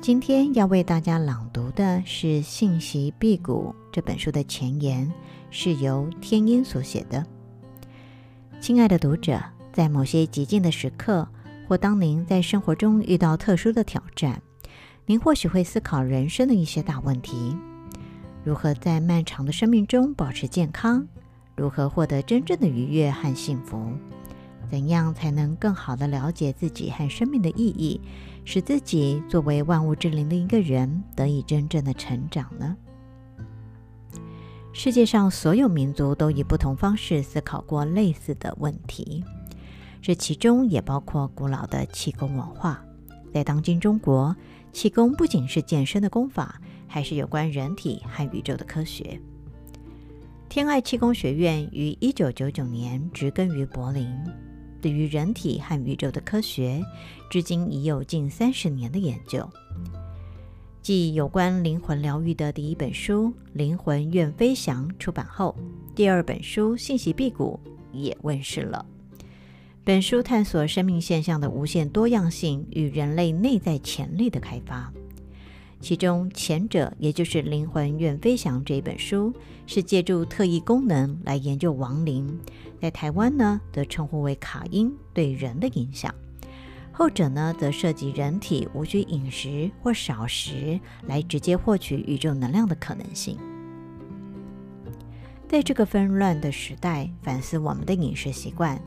今天要为大家朗读的是《信息辟谷》这本书的前言，是由天音所写的。亲爱的读者，在某些极静的时刻，或当您在生活中遇到特殊的挑战，您或许会思考人生的一些大问题：如何在漫长的生命中保持健康？如何获得真正的愉悦和幸福？怎样才能更好地了解自己和生命的意义，使自己作为万物之灵的一个人得以真正的成长呢？世界上所有民族都以不同方式思考过类似的问题，这其中也包括古老的气功文化。在当今中国，气功不仅是健身的功法，还是有关人体和宇宙的科学。天爱气功学院于一九九九年植根于柏林。对于人体和宇宙的科学，至今已有近三十年的研究。继有关灵魂疗愈的第一本书《灵魂愿飞翔》出版后，第二本书《信息辟谷》也问世了。本书探索生命现象的无限多样性与人类内在潜力的开发。其中前者，也就是《灵魂愿飞翔》这一本书，是借助特异功能来研究亡灵，在台湾呢，则称呼为卡因对人的影响；后者呢，则涉及人体无需饮食或少食来直接获取宇宙能量的可能性。在这个纷乱的时代，反思我们的饮食习惯，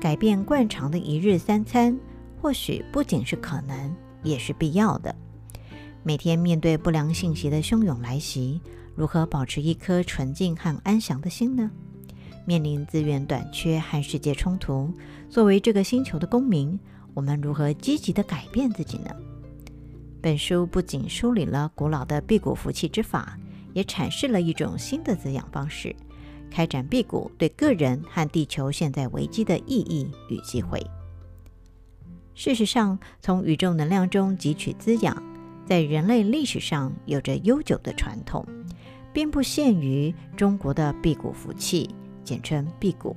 改变惯常的一日三餐，或许不仅是可能，也是必要的。每天面对不良信息的汹涌来袭，如何保持一颗纯净和安详的心呢？面临资源短缺和世界冲突，作为这个星球的公民，我们如何积极地改变自己呢？本书不仅梳理了古老的辟谷服气之法，也阐释了一种新的滋养方式，开展辟谷对个人和地球现在危机的意义与机会。事实上，从宇宙能量中汲取滋养。在人类历史上有着悠久的传统，并不限于中国的辟谷服气，简称辟谷。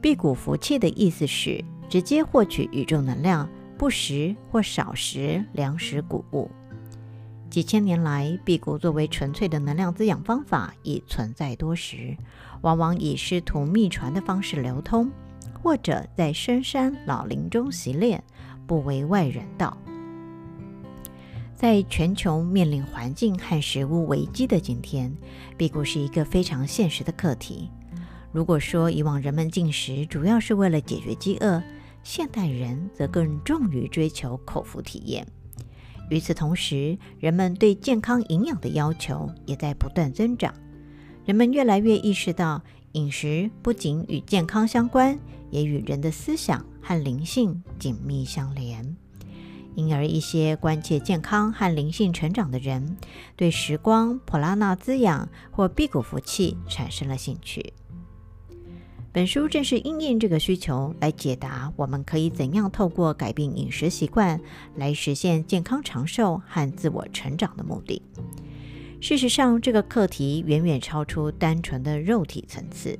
辟谷服气的意思是直接获取宇宙能量，不食或少食粮食谷物。几千年来，辟谷作为纯粹的能量滋养方法已存在多时，往往以师徒秘传的方式流通，或者在深山老林中习练，不为外人道。在全球面临环境和食物危机的今天，辟谷是一个非常现实的课题。如果说以往人们进食主要是为了解决饥饿，现代人则更重于追求口腹体验。与此同时，人们对健康营养的要求也在不断增长。人们越来越意识到，饮食不仅与健康相关，也与人的思想和灵性紧密相连。因而，一些关切健康和灵性成长的人，对时光、普拉纳滋养或辟谷服气产生了兴趣。本书正是应应这个需求来解答，我们可以怎样透过改变饮食习惯来实现健康长寿和自我成长的目的。事实上，这个课题远远超出单纯的肉体层次，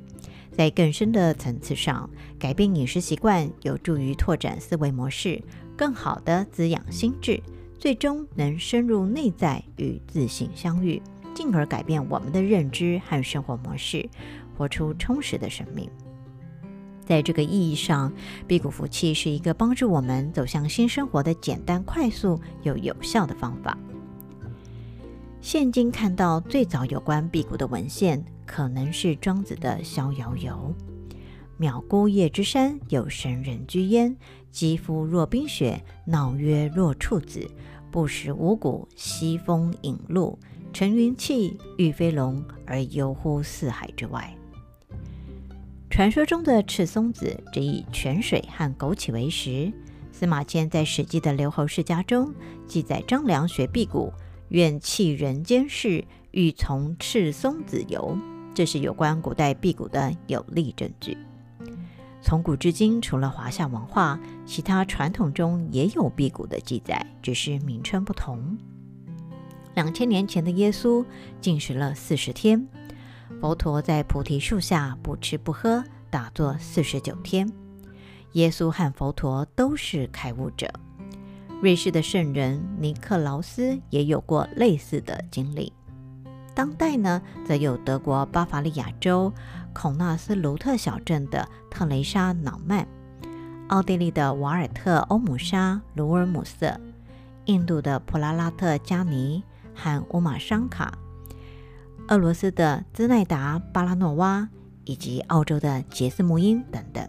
在更深的层次上，改变饮食习惯有助于拓展思维模式。更好的滋养心智，最终能深入内在与自信相遇，进而改变我们的认知和生活模式，活出充实的生命。在这个意义上，辟谷服气是一个帮助我们走向新生活的简单、快速又有效的方法。现今看到最早有关辟谷的文献，可能是庄子的《逍遥游》。渺孤叶之山，有神人居焉。肌肤若冰雪，脑曰若处子。不食五谷，吸风饮露，乘云气，御飞龙，而游乎四海之外。传说中的赤松子，只以泉水和枸杞为食。司马迁在《史记》的留侯世家中记载，张良学辟谷，愿弃人间事，欲从赤松子游。这是有关古代辟谷的有力证据。从古至今，除了华夏文化，其他传统中也有辟谷的记载，只是名称不同。两千年前的耶稣进食了四十天，佛陀在菩提树下不吃不喝打坐四十九天。耶稣和佛陀都是开悟者。瑞士的圣人尼克劳斯也有过类似的经历。当代呢，则有德国巴伐利亚州孔纳斯卢特小镇的特蕾莎·瑙曼，奥地利的瓦尔特·欧姆莎·卢尔姆瑟，印度的普拉拉特·加尼和乌玛商卡，俄罗斯的兹奈达·巴拉诺娃，以及澳洲的杰斯穆因等等。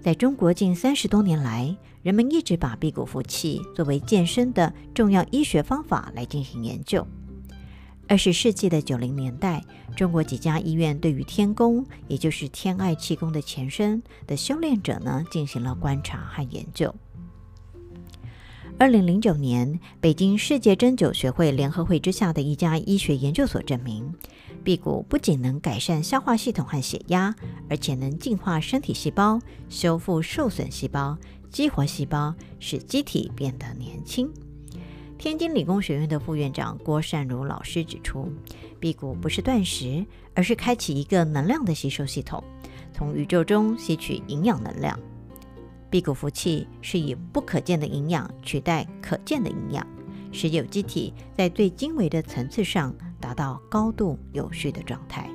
在中国近三十多年来，人们一直把辟谷服气作为健身的重要医学方法来进行研究。二十世纪的九零年代，中国几家医院对于天宫，也就是天爱气功的前身的修炼者呢，进行了观察和研究。二零零九年，北京世界针灸学会联合会之下的一家医学研究所证明，辟谷不仅能改善消化系统和血压，而且能净化身体细胞，修复受损细胞，激活细胞，使机体变得年轻。天津理工学院的副院长郭善如老师指出，辟谷不是断食，而是开启一个能量的吸收系统，从宇宙中吸取营养能量。辟谷服气是以不可见的营养取代可见的营养，使有机体在最精微的层次上达到高度有序的状态。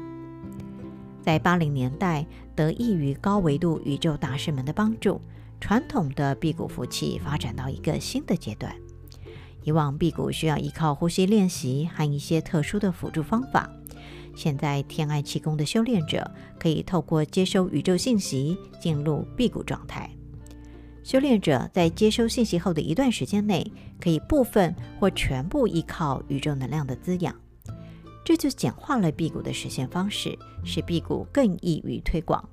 在八零年代，得益于高维度宇宙大师们的帮助，传统的辟谷服气发展到一个新的阶段。以往辟谷需要依靠呼吸练习和一些特殊的辅助方法，现在天爱气功的修炼者可以透过接收宇宙信息进入辟谷状态。修炼者在接收信息后的一段时间内，可以部分或全部依靠宇宙能量的滋养，这就简化了辟谷的实现方式，使辟谷更易于推广。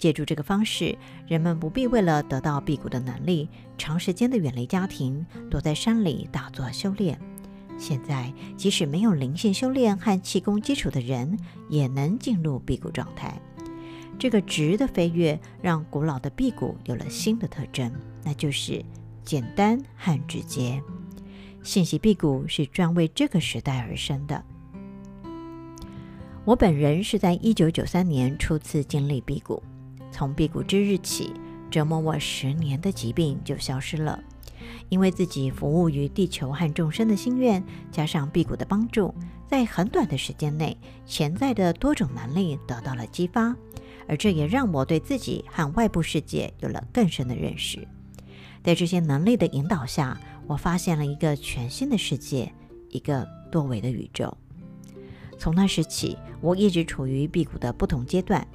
借助这个方式，人们不必为了得到辟谷的能力，长时间的远离家庭，躲在山里打坐修炼。现在，即使没有灵性修炼和气功基础的人，也能进入辟谷状态。这个质的飞跃，让古老的辟谷有了新的特征，那就是简单和直接。信息辟谷是专为这个时代而生的。我本人是在一九九三年初次经历辟谷。从辟谷之日起，折磨我十年的疾病就消失了。因为自己服务于地球和众生的心愿，加上辟谷的帮助，在很短的时间内，潜在的多种能力得到了激发，而这也让我对自己和外部世界有了更深的认识。在这些能力的引导下，我发现了一个全新的世界，一个多维的宇宙。从那时起，我一直处于辟谷的不同阶段。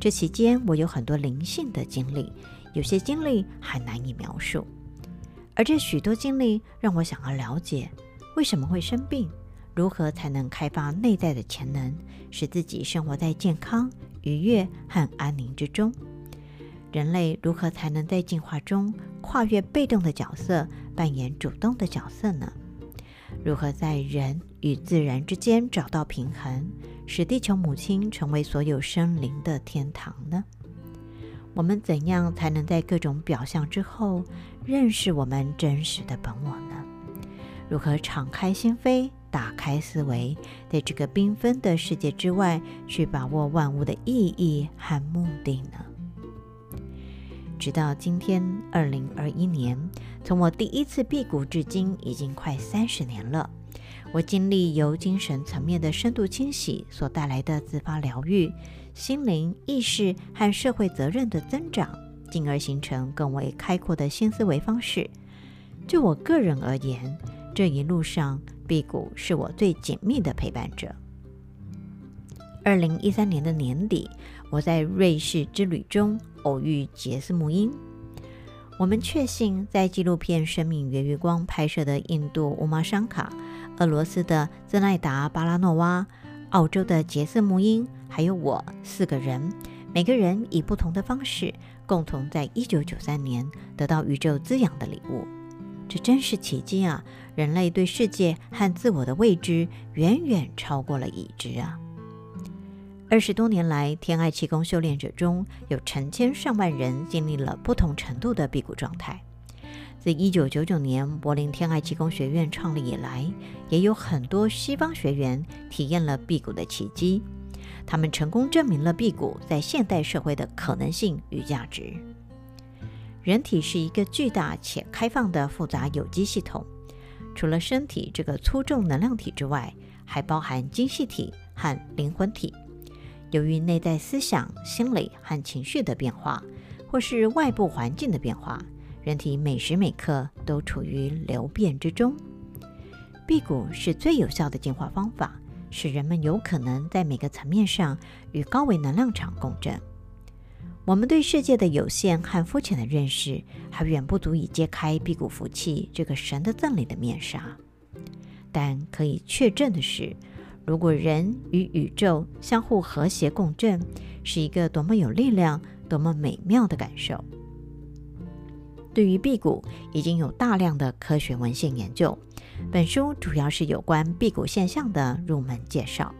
这期间，我有很多灵性的经历，有些经历还难以描述。而这许多经历让我想要了解，为什么会生病，如何才能开发内在的潜能，使自己生活在健康、愉悦和安宁之中。人类如何才能在进化中跨越被动的角色，扮演主动的角色呢？如何在人与自然之间找到平衡？使地球母亲成为所有生灵的天堂呢？我们怎样才能在各种表象之后认识我们真实的本我呢？如何敞开心扉，打开思维，在这个缤纷的世界之外去把握万物的意义和目的呢？直到今天，二零二一年，从我第一次辟谷至今，已经快三十年了。我经历由精神层面的深度清洗所带来的自发疗愈，心灵意识和社会责任的增长，进而形成更为开阔的新思维方式。就我个人而言，这一路上辟谷是我最紧密的陪伴者。二零一三年的年底，我在瑞士之旅中偶遇杰斯穆因，我们确信在纪录片《生命源于光》拍摄的印度乌玛商卡。俄罗斯的兹奈达·巴拉诺娃，澳洲的杰斯·穆因，还有我四个人，每个人以不同的方式，共同在1993年得到宇宙滋养的礼物。这真是奇迹啊！人类对世界和自我的未知，远远超过了已知啊！二十多年来，天爱气功修炼者中有成千上万人经历了不同程度的辟谷状态。自一九九九年柏林天爱气功学院创立以来，也有很多西方学员体验了辟谷的奇迹。他们成功证明了辟谷在现代社会的可能性与价值。人体是一个巨大且开放的复杂有机系统，除了身体这个粗重能量体之外，还包含精细体和灵魂体。由于内在思想、心理和情绪的变化，或是外部环境的变化，人体每时每刻都处于流变之中。辟谷是最有效的净化方法，使人们有可能在每个层面上与高维能量场共振。我们对世界的有限和肤浅的认识，还远不足以揭开辟谷福气这个神的赠礼的面纱。但可以确证的是，如果人与宇宙相互和谐共振，是一个多么有力量、多么美妙的感受。对于辟谷，已经有大量的科学文献研究。本书主要是有关辟谷现象的入门介绍。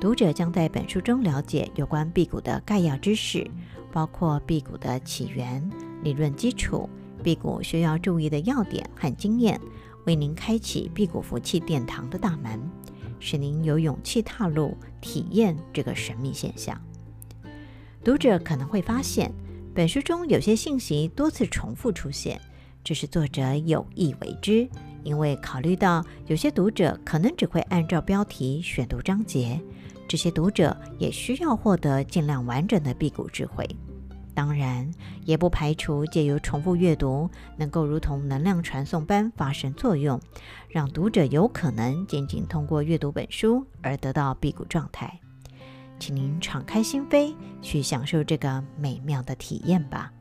读者将在本书中了解有关辟谷的概要知识，包括辟谷的起源、理论基础、辟谷需要注意的要点和经验，为您开启辟谷福气殿堂的大门，使您有勇气踏入体验这个神秘现象。读者可能会发现，本书中有些信息多次重复出现，这是作者有意为之，因为考虑到有些读者可能只会按照标题选读章节。这些读者也需要获得尽量完整的辟谷智慧，当然也不排除借由重复阅读，能够如同能量传送般发生作用，让读者有可能仅仅通过阅读本书而得到辟谷状态。请您敞开心扉，去享受这个美妙的体验吧。